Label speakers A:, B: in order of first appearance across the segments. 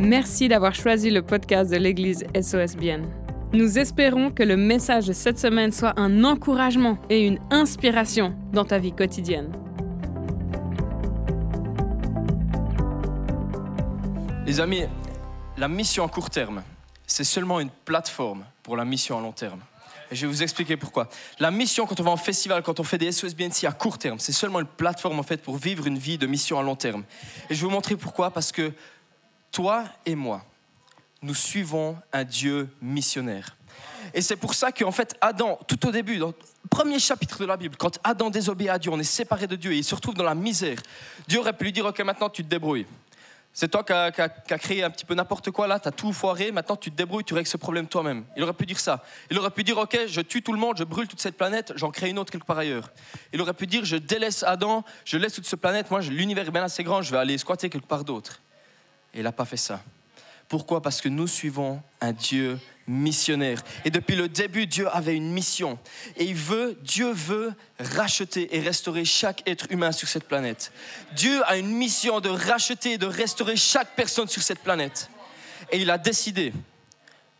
A: Merci d'avoir choisi le podcast de l'Église SOSBN. Nous espérons que le message de cette semaine soit un encouragement et une inspiration dans ta vie quotidienne.
B: Les amis, la mission à court terme, c'est seulement une plateforme pour la mission à long terme. Et je vais vous expliquer pourquoi. La mission, quand on va en festival, quand on fait des SOSBNC à court terme, c'est seulement une plateforme en fait pour vivre une vie de mission à long terme. Et je vais vous montrer pourquoi. Parce que toi et moi, nous suivons un Dieu missionnaire. Et c'est pour ça qu'en fait, Adam, tout au début, dans le premier chapitre de la Bible, quand Adam désobéit à Dieu, on est séparé de Dieu et il se retrouve dans la misère. Dieu aurait pu lui dire, ok, maintenant tu te débrouilles. C'est toi qui as, créé un petit peu n'importe quoi là, tu as tout foiré, maintenant tu te débrouilles, tu règles ce problème toi-même. Il aurait pu dire ça. Il aurait pu dire, ok, je tue tout le monde, je brûle toute cette planète, j'en crée une autre quelque part ailleurs. Il aurait pu dire, je délaisse Adam, je laisse toute cette planète, moi l'univers est bien assez grand, je vais aller squatter quelque part d'autre. Il n'a pas fait ça. Pourquoi? Parce que nous suivons un Dieu missionnaire. Et depuis le début, Dieu avait une mission. Et il veut, Dieu veut racheter et restaurer chaque être humain sur cette planète. Dieu a une mission de racheter et de restaurer chaque personne sur cette planète. Et il a décidé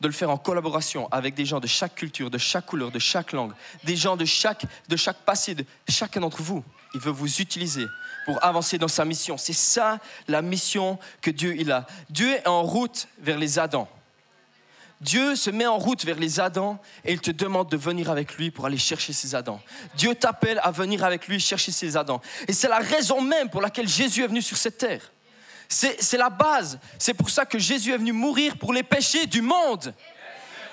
B: de le faire en collaboration avec des gens de chaque culture, de chaque couleur, de chaque langue, des gens de chaque, de chaque passé, de chacun d'entre vous. Il veut vous utiliser pour avancer dans sa mission. C'est ça la mission que Dieu il a. Dieu est en route vers les Adams. Dieu se met en route vers les Adams et il te demande de venir avec lui pour aller chercher ses Adams. Dieu t'appelle à venir avec lui chercher ses Adams. Et c'est la raison même pour laquelle Jésus est venu sur cette terre. C'est la base. C'est pour ça que Jésus est venu mourir pour les péchés du monde.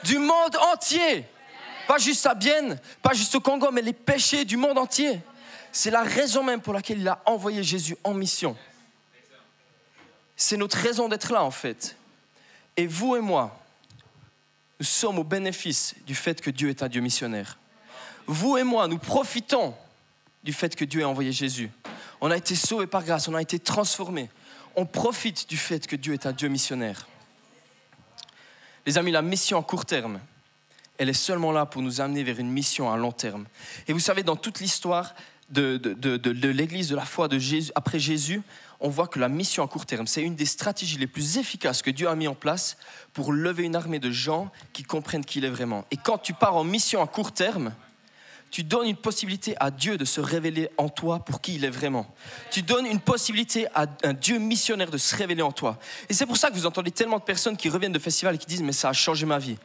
B: Du monde entier. Pas juste à Bienne, pas juste au Congo, mais les péchés du monde entier. C'est la raison même pour laquelle il a envoyé Jésus en mission. C'est notre raison d'être là en fait. Et vous et moi, nous sommes au bénéfice du fait que Dieu est un Dieu missionnaire. Vous et moi, nous profitons du fait que Dieu a envoyé Jésus. On a été sauvés par grâce, on a été transformés. On profite du fait que Dieu est un Dieu missionnaire. Les amis, la mission à court terme, elle est seulement là pour nous amener vers une mission à long terme. Et vous savez, dans toute l'histoire de, de l'Église de la foi de Jésus, après Jésus, on voit que la mission à court terme, c'est une des stratégies les plus efficaces que Dieu a mis en place pour lever une armée de gens qui comprennent qui il est vraiment. Et quand tu pars en mission à court terme, tu donnes une possibilité à Dieu de se révéler en toi pour qui il est vraiment. Tu donnes une possibilité à un Dieu missionnaire de se révéler en toi. Et c'est pour ça que vous entendez tellement de personnes qui reviennent de festivals et qui disent mais ça a changé ma vie.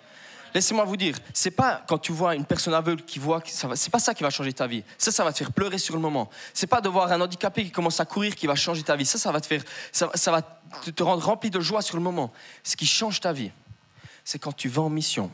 B: Laissez-moi vous dire, c'est pas quand tu vois une personne aveugle qui voit, c'est pas ça qui va changer ta vie. Ça, ça va te faire pleurer sur le moment. C'est pas de voir un handicapé qui commence à courir qui va changer ta vie. Ça, ça va te faire, ça, ça va te rendre rempli de joie sur le moment. Ce qui change ta vie, c'est quand tu vas en mission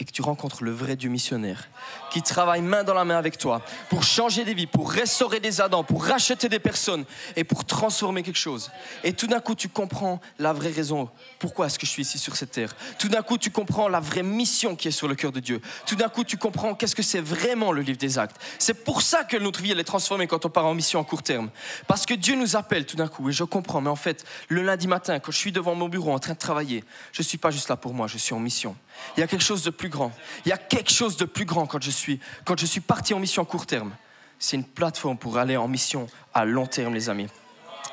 B: et que tu rencontres le vrai Dieu missionnaire qui travaille main dans la main avec toi pour changer des vies, pour restaurer des Adams, pour racheter des personnes et pour transformer quelque chose. Et tout d'un coup, tu comprends la vraie raison. Pourquoi est-ce que je suis ici sur cette terre Tout d'un coup, tu comprends la vraie mission qui est sur le cœur de Dieu. Tout d'un coup, tu comprends qu'est-ce que c'est vraiment le livre des actes. C'est pour ça que notre vie, elle est transformée quand on part en mission en court terme. Parce que Dieu nous appelle tout d'un coup. Et je comprends. Mais en fait, le lundi matin, quand je suis devant mon bureau en train de travailler, je ne suis pas juste là pour moi, je suis en mission. Il y a quelque chose de plus grand. Il y a quelque chose de plus grand quand je suis, quand je suis parti en mission à court terme. C'est une plateforme pour aller en mission à long terme, les amis.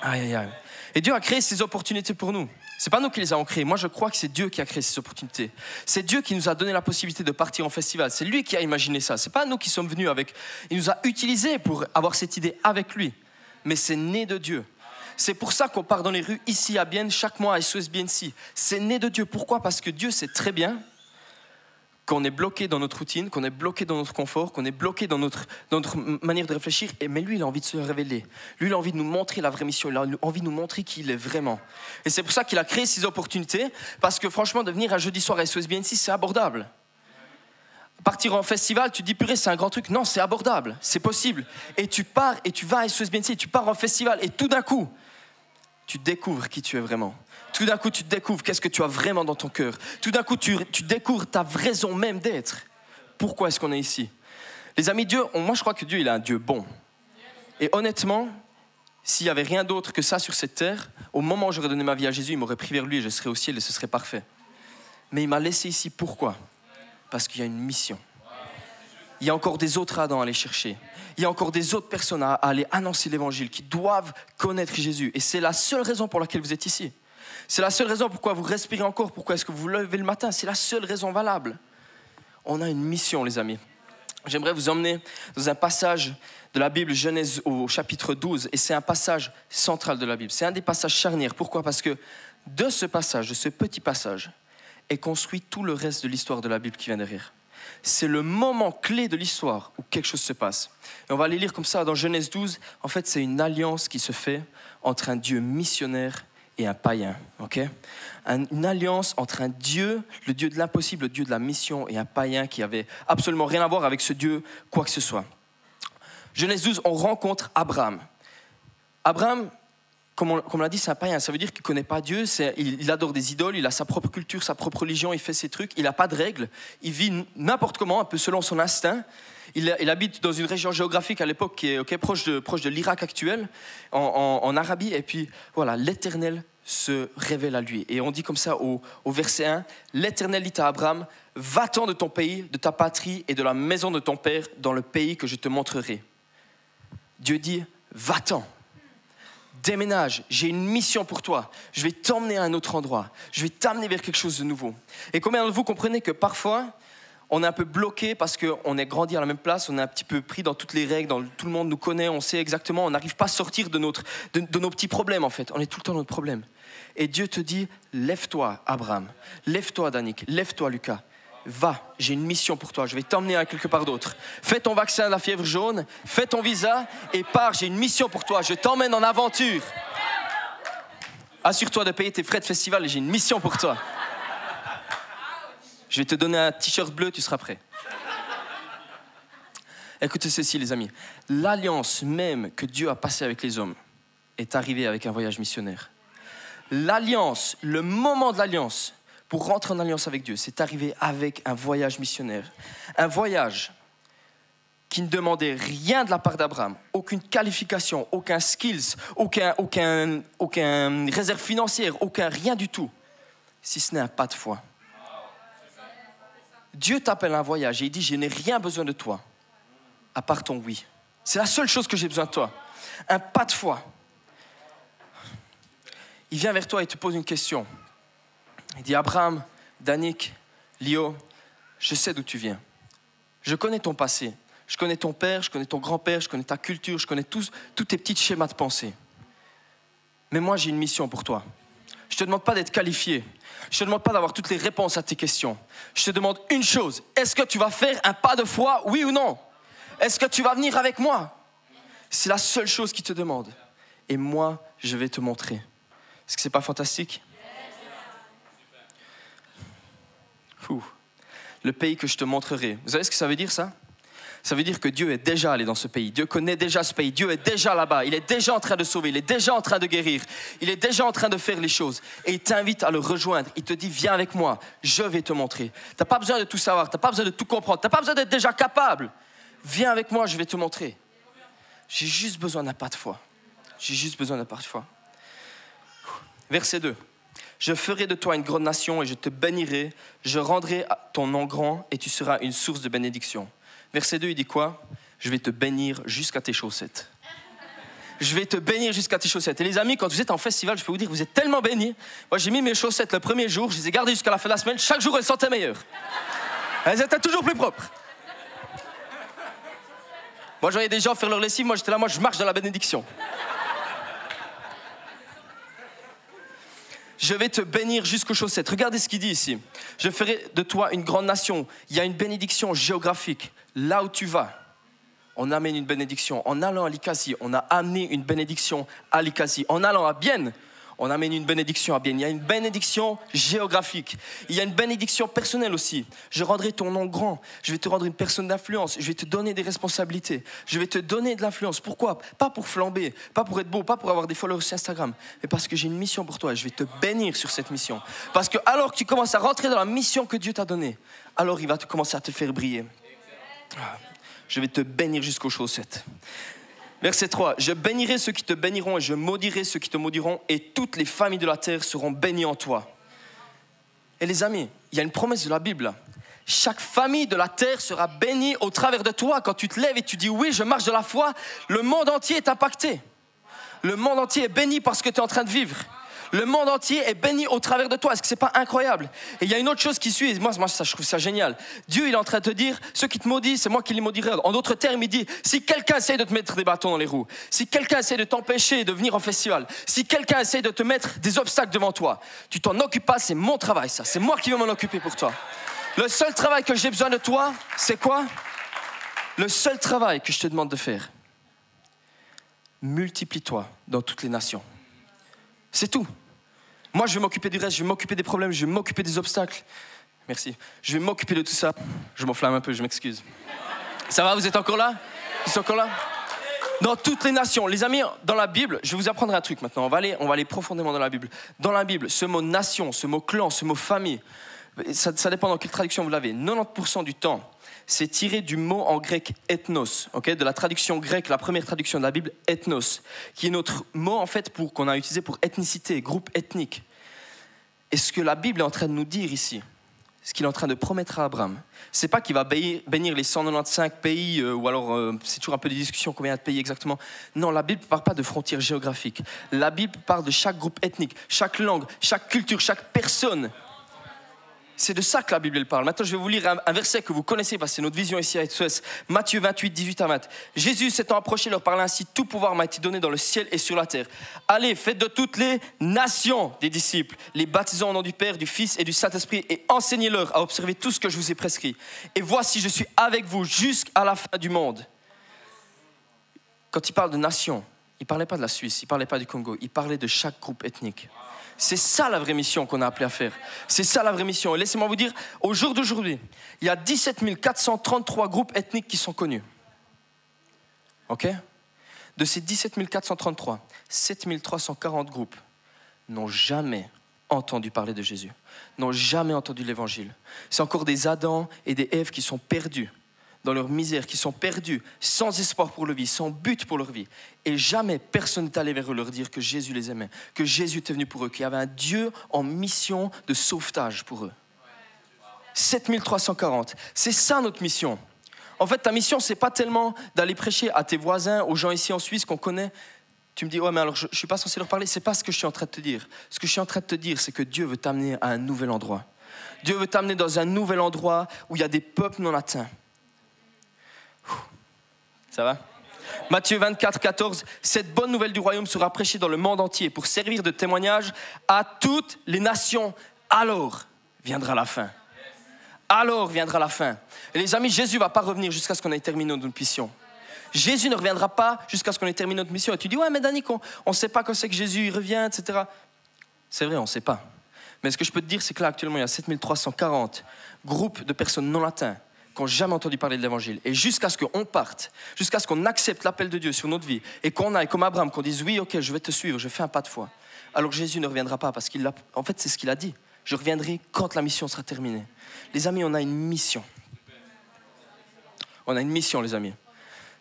B: Aïe, aïe, aïe. Et Dieu a créé ces opportunités pour nous. C'est pas nous qui les avons créées. Moi, je crois que c'est Dieu qui a créé ces opportunités. C'est Dieu qui nous a donné la possibilité de partir en festival. C'est lui qui a imaginé ça. C'est pas nous qui sommes venus avec. Il nous a utilisés pour avoir cette idée avec lui. Mais c'est né de Dieu. C'est pour ça qu'on part dans les rues ici à Bienne chaque mois à SOS BNC. C'est né de Dieu. Pourquoi? Parce que Dieu sait très bien qu'on est bloqué dans notre routine, qu'on est bloqué dans notre confort, qu'on est bloqué dans notre, manière de réfléchir. Et, mais lui, il a envie de se révéler. Lui, il a envie de nous montrer la vraie mission. Il a envie de nous montrer qui il est vraiment. Et c'est pour ça qu'il a créé ces opportunités. Parce que franchement, de venir un jeudi soir à SOS BNC, c'est abordable. Partir en festival, tu te dis purée, c'est un grand truc. Non, c'est abordable, c'est possible. Et tu pars et tu vas à SOS BNC, tu pars en festival et tout d'un coup, tu découvres qui tu es vraiment. Tout d'un coup, tu découvres qu'est-ce que tu as vraiment dans ton cœur. Tout d'un coup, tu, découvres ta raison même d'être. Pourquoi est-ce qu'on est ici? Les amis, Dieu, moi je crois que Dieu, il est un Dieu bon. Et honnêtement, s'il n'y avait rien d'autre que ça sur cette terre, au moment où j'aurais donné ma vie à Jésus, il m'aurait pris vers lui et je serais au ciel et ce serait parfait. Mais il m'a laissé ici. Pourquoi? Parce qu'il y a une mission. Il y a encore des autres Adam à aller chercher. Il y a encore des autres personnes à aller annoncer l'évangile qui doivent connaître Jésus. Et c'est la seule raison pour laquelle vous êtes ici. C'est la seule raison pourquoi vous respirez encore, pourquoi est-ce que vous vous levez le matin. C'est la seule raison valable. On a une mission, les amis. J'aimerais vous emmener dans un passage de la Bible, Genèse au chapitre 12, et c'est un passage central de la Bible. C'est un des passages charnières. Pourquoi? Parce que de ce passage, de ce petit passage, est construit tout le reste de l'histoire de la Bible qui vient derrière. C'est le moment clé de l'histoire où quelque chose se passe. Et on va aller lire comme ça dans Genèse 12. En fait, c'est une alliance qui se fait entre un Dieu missionnaire et un païen. une alliance entre un Dieu, le Dieu de l'impossible, le Dieu de la mission, et un païen qui avait absolument rien à voir avec ce Dieu, quoi que ce soit. Genèse 12, on rencontre Abraham. Abraham, comme on, l'a dit, c'est un païen. Ça veut dire qu'il ne connaît pas Dieu, il, il, adore des idoles, il a sa propre culture, sa propre religion, il fait ses trucs, il n'a pas de règles, il vit n'importe comment, un peu selon son instinct. Il, habite dans une région géographique à l'époque qui est proche de, l'Irak actuel, en, en, Arabie, et puis voilà, l'Éternel se révèle à lui. Et on dit comme ça au, au verset 1, l'Éternel dit à Abraham, va-t'en de ton pays, de ta patrie et de la maison de ton père dans le pays que je te montrerai. Dieu dit, va-t'en, déménage, j'ai une mission pour toi, je vais t'emmener à un autre endroit, je vais t'amener vers quelque chose de nouveau. Et combien de vous comprenez que parfois, on est un peu bloqué parce qu'on est grandi à la même place, on est un petit peu pris dans toutes les règles, dans, tout le monde nous connaît, on sait exactement, on n'arrive pas à sortir de, notre, de, nos petits problèmes en fait, on est tout le temps dans notre problème. Et Dieu te dit, lève-toi Abraham, lève-toi Danik, lève-toi Lucas, va, j'ai une mission pour toi, je vais t'emmener à quelque part d'autre. Fais ton vaccin de la fièvre jaune, fais ton visa et pars, j'ai une mission pour toi, je t'emmène en aventure. Assure-toi de payer tes frais de festival et j'ai une mission pour toi. Je vais te donner un t-shirt bleu, tu seras prêt. Écoutez ceci, les amis. L'alliance même que Dieu a passée avec les hommes est arrivée avec un voyage missionnaire. L'alliance, le moment de l'alliance, pour rentrer en alliance avec Dieu, c'est arrivé avec un voyage missionnaire. Un voyage qui ne demandait rien de la part d'Abraham, aucune qualification, aucun skills, aucun, aucun, aucun réserve financière, aucun rien du tout, si ce n'est un pas de foi. Dieu t'appelle à un voyage et il dit, je n'ai rien besoin de toi, à part ton oui. C'est la seule chose que j'ai besoin de toi. Un pas de foi. Il vient vers toi et te pose une question. Il dit, Abraham, Danik, Lio, je sais d'où tu viens. Je connais ton passé. Je connais ton père, je connais ton grand-père, je connais ta culture, je connais tous, tous tes petits schémas de pensée. Mais moi, j'ai une mission pour toi. Je ne te demande pas d'être qualifié. Je ne te demande pas d'avoir toutes les réponses à tes questions. Je te demande une chose. Est-ce que tu vas faire un pas de foi, oui ou non? Est-ce que tu vas venir avec moi? C'est la seule chose qui te demande. Et moi, je vais te montrer. Est-ce que ce n'est pas fantastique? Le pays que je te montrerai. Vous savez ce que ça veut dire ça? Ça veut dire que Dieu est déjà allé dans ce pays. Dieu connaît déjà ce pays. Dieu est déjà là-bas. Il est déjà en train de sauver. Il est déjà en train de guérir. Il est déjà en train de faire les choses. Et il t'invite à le rejoindre. Il te dit, viens avec moi. Je vais te montrer. Tu n'as pas besoin de tout savoir. Tu n'as pas besoin de tout comprendre. Tu n'as pas besoin d'être déjà capable. Viens avec moi, je vais te montrer. J'ai juste besoin d'un pas de foi. J'ai juste besoin d'un pas de foi. Verset 2. Je ferai de toi une grande nation et je te bénirai. Je rendrai ton nom grand et tu seras une source de bénédiction. Verset 2, il dit quoi? Je vais te bénir jusqu'à tes chaussettes. Je vais te bénir jusqu'à tes chaussettes. Et les amis, quand vous êtes en festival, je peux vous dire, vous êtes tellement bénis. Moi, j'ai mis mes chaussettes le premier jour, je les ai gardées jusqu'à la fin de la semaine. Chaque jour, elles sentaient meilleures. Elles étaient toujours plus propres. Moi, je voyais des gens faire leur lessive. Moi, j'étais là, moi, je marche dans la bénédiction. Je vais te bénir jusqu'aux chaussettes. Regardez ce qu'il dit ici. Je ferai de toi une grande nation. Il y a une bénédiction géographique. Là où tu vas, on amène une bénédiction. En allant à Likasi, on a amené une bénédiction à Likasi. En allant à Bienne, on amène une bénédiction à bien. Il y a une bénédiction géographique. Il y a une bénédiction personnelle aussi. Je rendrai ton nom grand. Je vais te rendre une personne d'influence. Je vais te donner des responsabilités. Je vais te donner de l'influence. Pourquoi? Pas pour flamber, pas pour être beau, pas pour avoir des followers sur Instagram, mais parce que j'ai une mission pour toi je vais te bénir sur cette mission. Parce que alors que tu commences à rentrer dans la mission que Dieu t'a donnée, alors il va te commencer à te faire briller. Ah, je vais te bénir jusqu'aux chaussettes. Verset 3, je bénirai ceux qui te béniront et je maudirai ceux qui te maudiront et toutes les familles de la terre seront bénies en toi. Et les amis, il y a une promesse de la Bible. Chaque famille de la terre sera bénie au travers de toi. Quand tu te lèves et tu dis oui, je marche de la foi, le monde entier est impacté. Le monde entier est béni par ce que tu es en train de vivre. Le monde entier est béni au travers de toi. Est-ce que c'est pas incroyable? Et il y a une autre chose qui suit. Moi, moi ça, je trouve ça génial. Dieu, il est en train de te dire, ceux qui te maudissent, c'est moi qui les maudirai. En d'autres termes, il dit, si quelqu'un essaie de te mettre des bâtons dans les roues, si quelqu'un essaie de t'empêcher de venir au festival, si quelqu'un essaie de te mettre des obstacles devant toi, tu t'en occupes pas. C'est mon travail, ça. C'est moi qui vais m'en occuper pour toi. Le seul travail que j'ai besoin de toi, c'est quoi? Le seul travail que je te demande de faire, multiplie-toi dans toutes les nations. C'est tout. Moi, je vais m'occuper du reste, je vais m'occuper des problèmes, je vais m'occuper des obstacles. Merci. Je vais m'occuper de tout ça. Je m'enflamme un peu, je m'excuse. Ça va, vous êtes encore là? Vous êtes encore là? Dans toutes les nations. Les amis, dans la Bible, je vais vous apprendre un truc maintenant. On va aller, on va aller profondément dans la Bible. Dans la Bible, ce mot nation, ce mot clan, ce mot famille, ça, ça dépend dans quelle traduction vous l'avez. 90% du temps, c'est tiré du mot en grec ethnos, de la traduction grecque, la première traduction de la Bible, ethnos, qui est notre mot en fait pour qu'on a utilisé pour ethnicité, groupe ethnique. Et ce que la Bible est en train de nous dire ici, ce qu'il est en train de promettre à Abraham, c'est pas qu'il va bénir les 195 pays, euh, ou alors euh, c'est toujours un peu des discussions combien de pays exactement. Non, la Bible ne parle pas de frontières géographiques. La Bible parle de chaque groupe ethnique, chaque langue, chaque culture, chaque personne c'est de ça que la Bible parle. Maintenant, je vais vous lire un, verset que vous connaissez parce que c'est notre vision ici à SOS. Matthieu 28, 18 à 20. Jésus s'étant approché leur parla ainsi Tout pouvoir m'a été donné dans le ciel et sur la terre. Allez, faites de toutes les nations des disciples, les baptisant au nom du Père, du Fils et du Saint-Esprit et enseignez-leur à observer tout ce que je vous ai prescrit. Et voici, je suis avec vous jusqu'à la fin du monde. Quand il parle de nations, il ne parlait pas de la Suisse, il ne parlait pas du Congo, il parlait de chaque groupe ethnique. C'est ça la vraie mission qu'on a appelé à faire. C'est ça la vraie mission. Et laissez-moi vous dire, au jour d'aujourd'hui, il y a 17 433 groupes ethniques qui sont connus. OK? De ces 17 433, 7 340 groupes n'ont jamais entendu parler de Jésus, n'ont jamais entendu l'évangile. C'est encore des Adam et des Ève qui sont perdus dans leur misère, qui sont perdus, sans espoir pour leur vie, sans but pour leur vie. Et jamais personne n'est allé vers eux leur dire que Jésus les aimait, que Jésus était venu pour eux, qu'il y avait un Dieu en mission de sauvetage pour eux. 7340, c'est ça notre mission. En fait, ta mission, c'est pas tellement d'aller prêcher à tes voisins, aux gens ici en Suisse qu'on connaît. Tu me dis, ouais, mais alors je, ne suis pas censé leur parler. C'est pas ce que je suis en train de te dire. Ce que je suis en train de te dire, c'est que Dieu veut t'amener à un nouvel endroit. Dieu veut t'amener dans un nouvel endroit où il y a des peuples non atteints ça va Matthieu 24, 14, cette bonne nouvelle du royaume sera prêchée dans le monde entier pour servir de témoignage à toutes les nations. Alors viendra la fin. Alors viendra la fin. Et les amis, Jésus ne va pas revenir jusqu'à ce qu'on ait terminé notre mission. Jésus ne reviendra pas jusqu'à ce qu'on ait terminé notre mission. Et tu dis, ouais, mais Dani, on ne sait pas quand c'est que Jésus revient, etc. C'est vrai, on ne sait pas. Mais ce que je peux te dire, c'est que là, actuellement, il y a 7340 groupes de personnes non atteintes qui n'ont jamais entendu parler de l'évangile. Et jusqu'à ce qu'on parte, jusqu'à ce qu'on accepte l'appel de Dieu sur notre vie et qu'on aille comme Abraham, qu'on dise oui, ok, je vais te suivre, je fais un pas de foi. Alors Jésus ne reviendra pas parce qu'il a, en fait, c'est ce qu'il a dit. Je reviendrai quand la mission sera terminée. Les amis, on a une mission. On a une mission, les amis.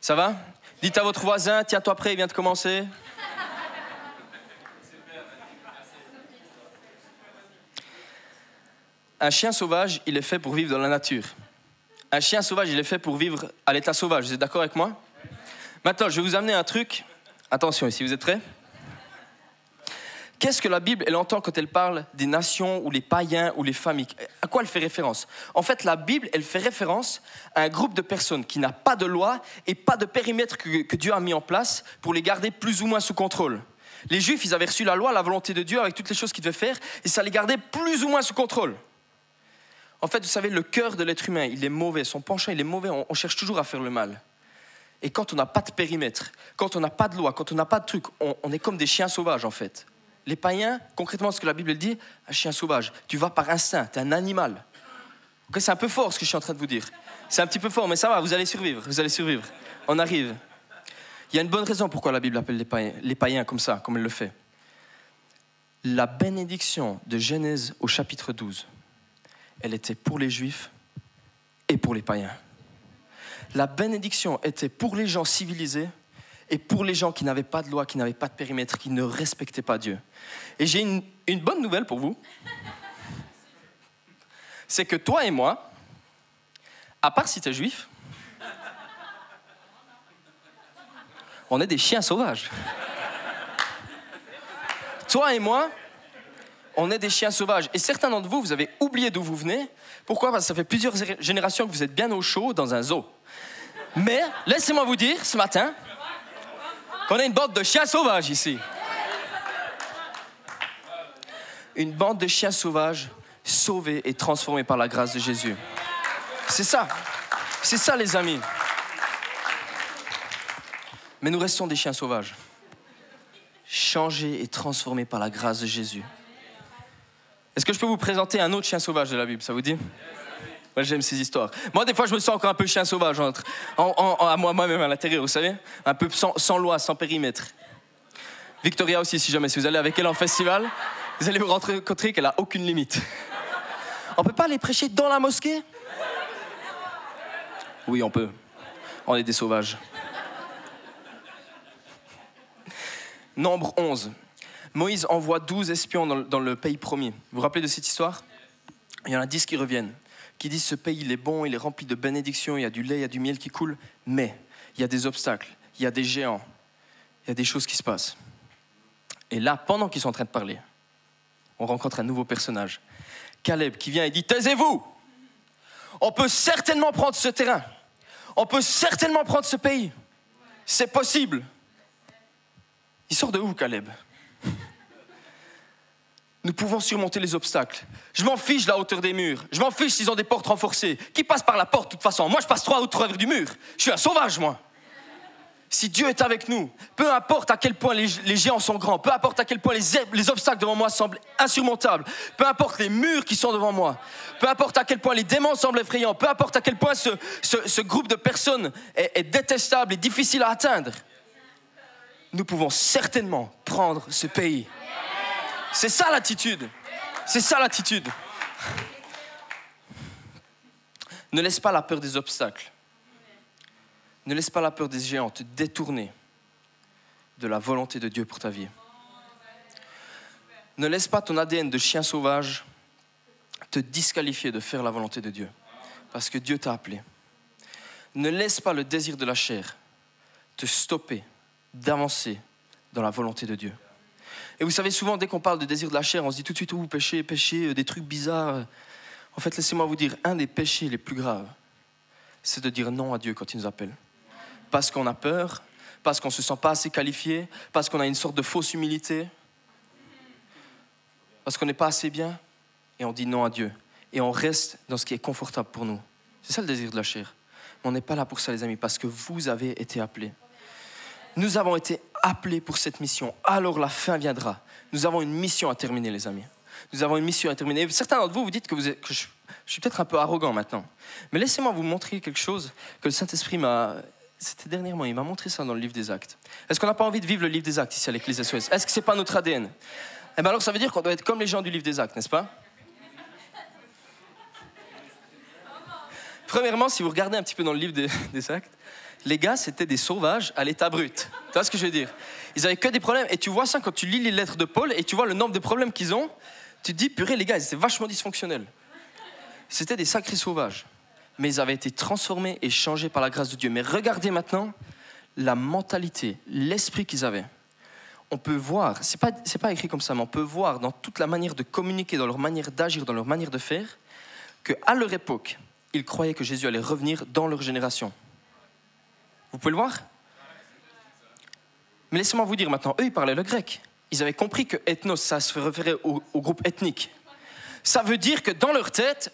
B: Ça va? Dites à votre voisin, tiens-toi prêt, il vient de commencer. Un chien sauvage, il est fait pour vivre dans la nature. Un chien sauvage, il est fait pour vivre à l'état sauvage. Vous êtes d'accord avec moi? Maintenant, je vais vous amener un truc. Attention ici, vous êtes prêts Qu'est-ce que la Bible, elle entend quand elle parle des nations ou les païens ou les familles? À quoi elle fait référence? En fait, la Bible, elle fait référence à un groupe de personnes qui n'a pas de loi et pas de périmètre que, que, Dieu a mis en place pour les garder plus ou moins sous contrôle. Les Juifs, ils avaient reçu la loi, la volonté de Dieu avec toutes les choses qu'ils devaient faire et ça les gardait plus ou moins sous contrôle. En fait, vous savez, le cœur de l'être humain, il est mauvais. Son penchant, il est mauvais. On, cherche toujours à faire le mal. Et quand on n'a pas de périmètre, quand on n'a pas de loi, quand on n'a pas de truc, on, est comme des chiens sauvages, en fait. Les païens, concrètement, ce que la Bible dit, un chien sauvage, tu vas par instinct, tu es un animal. c'est un peu fort ce que je suis en train de vous dire. C'est un petit peu fort, mais ça va, vous allez survivre, vous allez survivre. On arrive. Il y a une bonne raison pourquoi la Bible appelle les païens, les païens comme ça, comme elle le fait. La bénédiction de Genèse au chapitre 12 elle était pour les juifs et pour les païens. La bénédiction était pour les gens civilisés et pour les gens qui n'avaient pas de loi, qui n'avaient pas de périmètre, qui ne respectaient pas Dieu. Et j'ai une, bonne nouvelle pour vous. C'est que toi et moi, à part si tu es juif, on est des chiens sauvages. Toi et moi, On est des chiens sauvages. Et certains d'entre vous, vous avez oublié d'où vous venez. Pourquoi? Parce que ça fait plusieurs générations que vous êtes bien au chaud dans un zoo. Mais laissez-moi vous dire ce matin qu'on a une bande de chiens sauvages ici. Une bande de chiens sauvages sauvés et transformés par la grâce de Jésus. C'est ça. C'est ça, les amis. Mais nous restons des chiens sauvages, changés et transformés par la grâce de Jésus. Est-ce que je peux vous présenter un autre chien sauvage de la Bible Ça vous dit? Moi, j'aime ces histoires. Moi, des fois, je me sens encore un peu chien sauvage entre, à moi-même à l'intérieur, vous savez? Un peu sans, loi, sans périmètre. Victoria aussi, si jamais, si vous allez avec elle en festival, vous allez vous rencontrer qu'elle n'a aucune limite. On peut pas aller prêcher dans la mosquée? Oui, on peut. On est des sauvages. Nombre 11. Moïse envoie 12 espions dans, le pays promis. Vous vous rappelez de cette histoire? Il y en a 10 qui reviennent, qui disent ce pays il est bon, il est rempli de bénédictions, il y a du lait, il y a du miel qui coule, mais il y a des obstacles, il y a des géants, il y a des choses qui se passent. Et là, pendant qu'ils sont en train de parler, on rencontre un nouveau personnage, Caleb, qui vient et dit Taisez-vous On peut certainement prendre ce terrain, on peut certainement prendre ce pays, c'est possible. Il sort de où, Caleb? Nous pouvons surmonter les obstacles. Je m'en fiche de la hauteur des murs. Je m'en fiche s'ils ont des portes renforcées. Qui passe par la porte de toute façon? Moi, je passe trois ou travers du mur. Je suis un sauvage, moi. Si Dieu est avec nous, peu importe à quel point les, géants sont grands, peu importe à quel point les, obstacles devant moi semblent insurmontables, peu importe les murs qui sont devant moi, peu importe à quel point les démons semblent effrayants, peu importe à quel point ce, groupe de personnes est détestable et difficile à atteindre, nous pouvons certainement prendre ce pays. C'est ça l'attitude. C'est ça l'attitude. Ne laisse pas la peur des obstacles. Ne laisse pas la peur des géants te détourner de la volonté de Dieu pour ta vie. Ne laisse pas ton ADN de chien sauvage te disqualifier de faire la volonté de Dieu, parce que Dieu t'a appelé. Ne laisse pas le désir de la chair te stopper d'avancer dans la volonté de Dieu. Et vous savez, souvent, dès qu'on parle de désir de la chair, on se dit tout de suite, oh, péché, péché, euh, des trucs bizarres. En fait, laissez-moi vous dire, un des péchés les plus graves, c'est de dire non à Dieu quand il nous appelle. Parce qu'on a peur, parce qu'on ne se sent pas assez qualifié, parce qu'on a une sorte de fausse humilité, parce qu'on n'est pas assez bien, et on dit non à Dieu. Et on reste dans ce qui est confortable pour nous. C'est ça le désir de la chair. Mais on n'est pas là pour ça, les amis, parce que vous avez été appelés. Nous avons été appelés pour cette mission. Alors la fin viendra. Nous avons une mission à terminer, les amis. Nous avons une mission à terminer. Certains d'entre vous, vous dites que, vous êtes, je, suis peut-être un peu arrogant maintenant. Mais laissez-moi vous montrer quelque chose que le Saint-Esprit m'a... C'était dernièrement, il m'a montré ça dans le livre des actes. Est-ce qu'on n'a pas envie de vivre le livre des actes ici à l'Église SOS Est-ce que ce n'est pas notre ADN Eh bien alors ça veut dire qu'on doit être comme les gens du livre des actes, n'est-ce pas? Premièrement, si vous regardez un petit peu dans le livre des actes, les gars, c'était des sauvages à l'état brut. Tu vois ce que je veux dire? Ils avaient que des problèmes. Et tu vois ça quand tu lis les lettres de Paul et tu vois le nombre de problèmes qu'ils ont. Tu te dis, purée, les gars, étaient vachement dysfonctionnels. C'était des sacrés sauvages. Mais ils avaient été transformés et changés par la grâce de Dieu. Mais regardez maintenant la mentalité, l'esprit qu'ils avaient. On peut voir, c'est pas, pas écrit comme ça, mais on peut voir dans toute la manière de communiquer, dans leur manière d'agir, dans leur manière de faire, qu'à leur époque, ils croyaient que Jésus allait revenir dans leur génération. Vous pouvez le voir Mais laissez-moi vous dire maintenant, eux, ils parlaient le grec. Ils avaient compris que ethnos, ça se référait au, groupe ethnique. Ça veut dire que dans leur tête,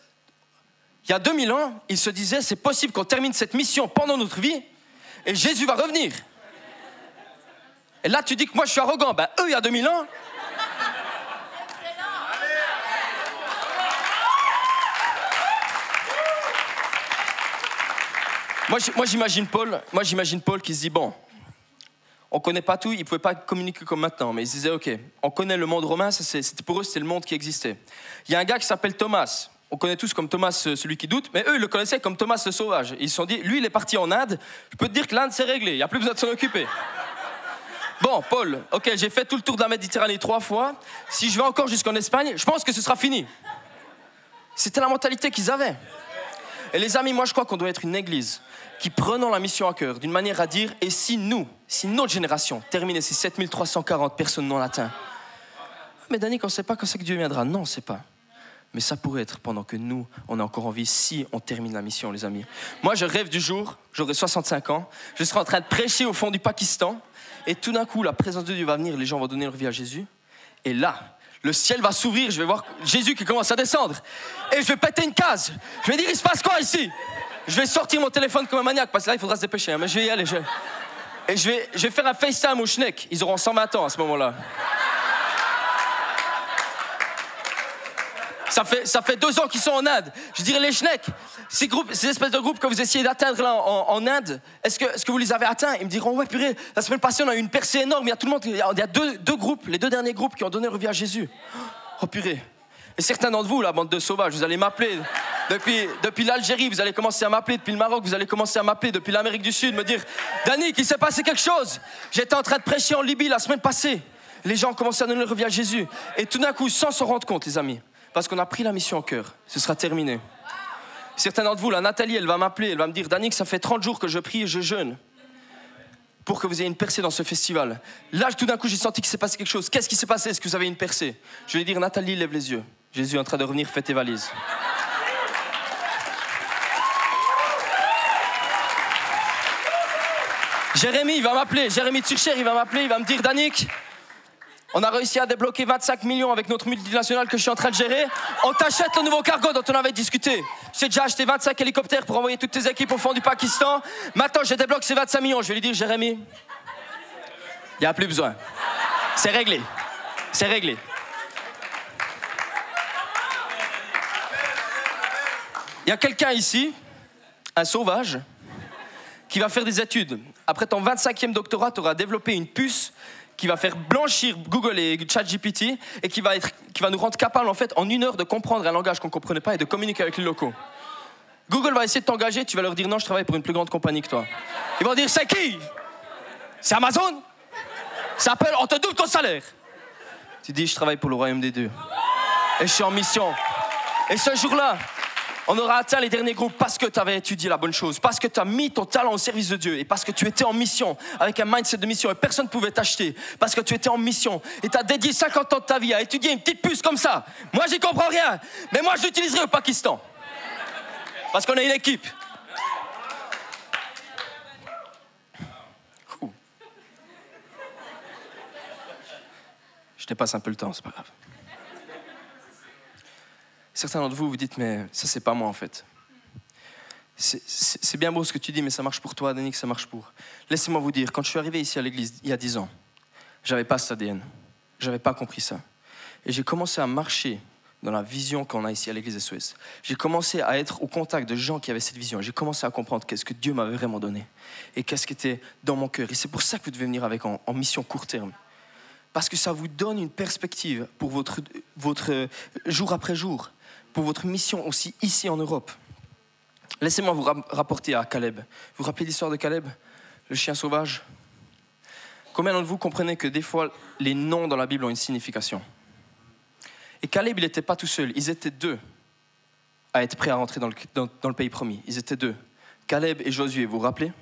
B: il y a 2000 ans, ils se disaient, c'est possible qu'on termine cette mission pendant notre vie et Jésus va revenir. Et là, tu dis que moi, je suis arrogant. Ben, eux, il y a 2000 ans, Moi, j'imagine Paul, moi, j'imagine Paul qui se dit bon, on connaît pas tout, il pouvait pas communiquer comme maintenant, mais il se disait ok, on connaît le monde romain, c'était pour eux c'était le monde qui existait. Il y a un gars qui s'appelle Thomas. On connaît tous comme Thomas, euh, celui qui doute, mais eux, ils le connaissaient comme Thomas le sauvage. Ils se sont dit, lui, il est parti en Inde. Je peux te dire que l'Inde, c'est réglé. Il n'y a plus besoin de s'en occuper. Bon, Paul, ok, j'ai fait tout le tour de la Méditerranée trois fois. Si je vais encore jusqu'en Espagne, je pense que ce sera fini. C'était la mentalité qu'ils avaient. Et les amis, moi, je crois qu'on doit être une église qui prenons la mission à cœur d'une manière à dire et si nous, si notre génération terminait ces 7340 personnes non atteintes mais Danick, on ne sait pas quand c'est que Dieu viendra. Non, on ne sait pas. Mais ça pourrait être pendant que nous, on est encore en vie, si on termine la mission, les amis. Moi, je rêve du jour, j'aurai 65 ans, je serai en train de prêcher au fond du Pakistan, et tout d'un coup, la présence de Dieu va venir, les gens vont donner leur vie à Jésus. Et là, le ciel va s'ouvrir, je vais voir Jésus qui commence à descendre. Et je vais péter une case. Je vais dire, il se passe quoi ici? Je vais sortir mon téléphone comme un maniaque, parce que là, il faudra se dépêcher. Hein, mais je vais y aller. Et je vais, je vais faire un FaceTime au Schneck. Ils auront 120 ans à ce moment-là. Ça fait, deux ans qu'ils sont en Inde. Je dirais les Schneck, ces, groupes, ces espèces de groupes que vous essayez d'atteindre là en, Inde, est-ce que, est que vous les avez atteints? Ils me diront, ouais, purée, la semaine passée, on a eu une percée énorme. Il y a tout le monde, il y a deux, groupes, les deux derniers groupes qui ont donné leur vie à Jésus. Oh purée. Et certains d'entre vous, la bande de sauvages, vous allez m'appeler. Depuis, depuis l'Algérie, vous allez commencer à m'appeler. Depuis le Maroc, vous allez commencer à m'appeler. Depuis l'Amérique du Sud, me dire Danny, il s'est passé quelque chose. J'étais en train de prêcher en Libye la semaine passée. Les gens ont commencé à donner leur vie à Jésus. Et tout d'un coup, sans s'en rendre compte, les amis, parce qu'on a pris la mission en cœur. Ce sera terminé. Certains d'entre vous, la Nathalie, elle va m'appeler, elle va me dire Danick, ça fait 30 jours que je prie et je jeûne pour que vous ayez une percée dans ce festival. Là, tout d'un coup, j'ai senti qu'il s'est passé quelque chose. Qu'est-ce qui s'est passé? Est-ce que vous avez une percée? Je vais dire Nathalie, lève les yeux. Jésus est en train de revenir, fais tes valises. Jérémy, il va m'appeler. Jérémy Turcher, il va m'appeler, il va me dire Danick, on a réussi à débloquer 25 millions avec notre multinationale que je suis en train de gérer. On t'achète le nouveau cargo dont on avait discuté. J'ai déjà acheté 25 hélicoptères pour envoyer toutes tes équipes au fond du Pakistan. Maintenant, je débloque ces 25 millions. Je vais lui dire, Jérémy, il n'y a plus besoin. C'est réglé. C'est réglé. Il y a quelqu'un ici, un sauvage, qui va faire des études. Après ton 25e doctorat, tu auras développé une puce qui va faire blanchir Google et ChatGPT et qui va, être, qui va nous rendre capable en fait en une heure de comprendre un langage qu'on ne comprenait pas et de communiquer avec les locaux. Google va essayer de t'engager, tu vas leur dire non, je travaille pour une plus grande compagnie que toi. Ils vont dire c'est qui? C'est Amazon? Ça s'appelle on te double ton salaire. Tu dis je travaille pour le royaume des dieux. Et je suis en mission. Et ce jour-là, on aura atteint les derniers groupes parce que tu avais étudié la bonne chose, parce que tu as mis ton talent au service de Dieu et parce que tu étais en mission, avec un mindset de mission et personne ne pouvait t'acheter, parce que tu étais en mission et tu as dédié 50 ans de ta vie à étudier une petite puce comme ça. Moi, j'y comprends rien, mais moi, je l'utiliserai au Pakistan. Parce qu'on est une équipe. Je dépasse un peu le temps, c'est pas grave. Certains d'entre vous vous dites, mais ça, c'est pas moi en fait. C'est bien beau ce que tu dis, mais ça marche pour toi, Danick, ça marche pour. Laissez-moi vous dire, quand je suis arrivé ici à l'église il y a dix ans, j'avais pas cet ADN. J'avais pas compris ça. Et j'ai commencé à marcher dans la vision qu'on a ici à l'église SOS. J'ai commencé à être au contact de gens qui avaient cette vision. J'ai commencé à comprendre qu'est-ce que Dieu m'avait vraiment donné et qu'est-ce qui était dans mon cœur. Et c'est pour ça que vous devez venir avec en, en mission court terme. Parce que ça vous donne une perspective pour votre, votre jour après jour pour votre mission aussi ici en Europe. Laissez-moi vous rapporter à Caleb. Vous vous rappelez l'histoire de Caleb, le chien sauvage? Combien d'entre vous comprenez que des fois les noms dans la Bible ont une signification? Et Caleb, il n'était pas tout seul, ils étaient deux à être prêts à rentrer dans le, dans le pays promis. Ils étaient deux. Caleb et Josué, vous vous rappelez?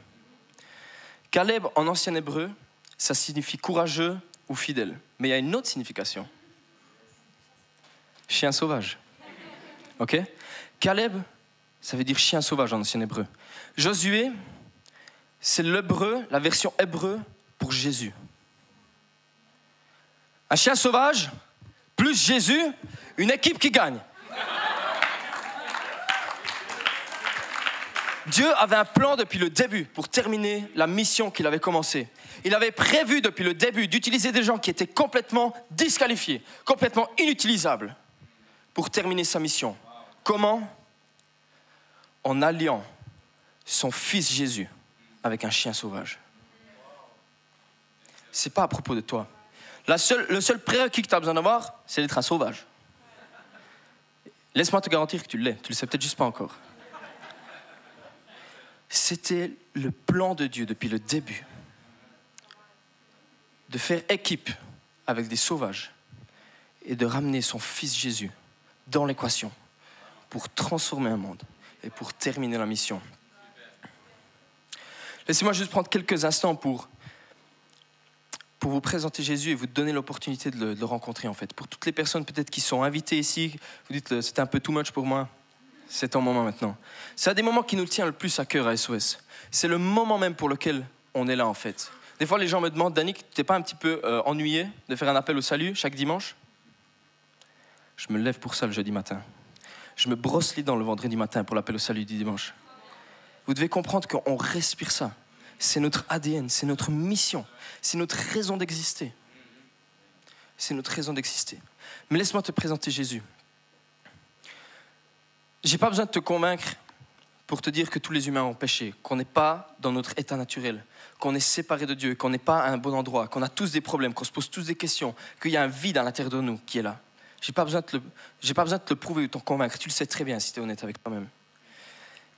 B: Caleb en ancien hébreu, ça signifie courageux ou fidèle. Mais il y a une autre signification. Chien sauvage. Ok? Caleb, ça veut dire chien sauvage en ancien hébreu. Josué, c'est l'hébreu, la version hébreu pour Jésus. Un chien sauvage, plus Jésus, une équipe qui gagne. Dieu avait un plan depuis le début pour terminer la mission qu'il avait commencée. Il avait prévu depuis le début d'utiliser des gens qui étaient complètement disqualifiés, complètement inutilisables pour terminer sa mission. Comment En alliant son fils Jésus avec un chien sauvage. C'est pas à propos de toi. Le seul prérequis que tu as besoin d'avoir, c'est d'être un sauvage. Laisse-moi te garantir que tu l'es. Tu le sais peut-être juste pas encore. C'était le plan de Dieu depuis le début de faire équipe avec des sauvages et de ramener son fils Jésus dans l'équation pour transformer un monde et pour terminer la mission. Laissez-moi juste prendre quelques instants pour pour vous présenter Jésus et vous donner l'opportunité de, le- rencontrer en fait. Pour toutes les personnes peut-être qui sont invitées ici, vous dites euh, c'était un peu too much pour moi. C'est ton moment maintenant. C'est un des moments qui nous tient le plus à cœur à SOS. C'est le moment même pour lequel on est là en fait. Des fois les gens me demandent, Danick, t'es pas un petit peu euh, ennuyé de faire un appel au salut chaque dimanche? Je me lève pour ça le jeudi matin. Je me brosse les dents le vendredi matin pour l'appel au salut du dimanche. Vous devez comprendre qu'on respire ça. C'est notre ADN, c'est notre mission, c'est notre raison d'exister. C'est notre raison d'exister. Mais laisse-moi te présenter Jésus. J'ai pas besoin de te convaincre pour te dire que tous les humains ont péché, qu'on n'est pas dans notre état naturel, qu'on est séparé de Dieu, qu'on n'est pas à un bon endroit, qu'on a tous des problèmes, qu'on se pose tous des questions, qu'il y a un vide à l'intérieur de nous qui est là. J'ai pas besoin de le, pas besoin de te le prouver ou de t'en convaincre. Tu le sais très bien si tu es honnête avec toi-même.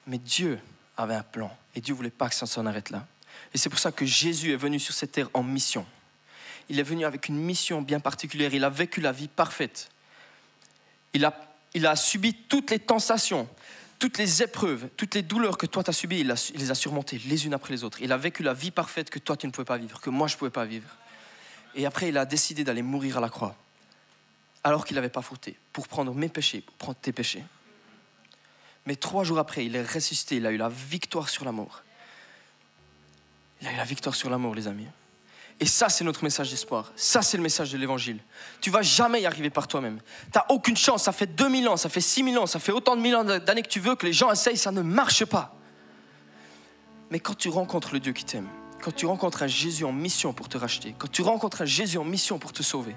B: Mais Dieu avait un plan et Dieu voulait pas que ça s'en arrête là. Et c'est pour ça que Jésus est venu sur cette terre en mission. Il est venu avec une mission bien particulière. Il a vécu la vie parfaite. Il a, il a subi toutes les tentations, toutes les épreuves, toutes les douleurs que toi tu as subies. Il, il les a surmontées les unes après les autres. Il a vécu la vie parfaite que toi tu ne pouvais pas vivre, que moi je ne pouvais pas vivre. Et après, il a décidé d'aller mourir à la croix, alors qu'il n'avait pas fauté, pour prendre mes péchés, pour prendre tes péchés. Mais trois jours après, il est ressuscité, il a eu la victoire sur la mort. Il a eu la victoire sur la mort, les amis. Et ça, c'est notre message d'espoir. Ça, c'est le message de l'évangile. Tu vas jamais y arriver par toi-même. Tu n'as aucune chance. Ça fait 2000 ans, ça fait 6000 ans, ça fait autant de mille ans d'années que tu veux que les gens essayent, ça ne marche pas. Mais quand tu rencontres le Dieu qui t'aime, quand tu rencontres un Jésus en mission pour te racheter, quand tu rencontres un Jésus en mission pour te sauver,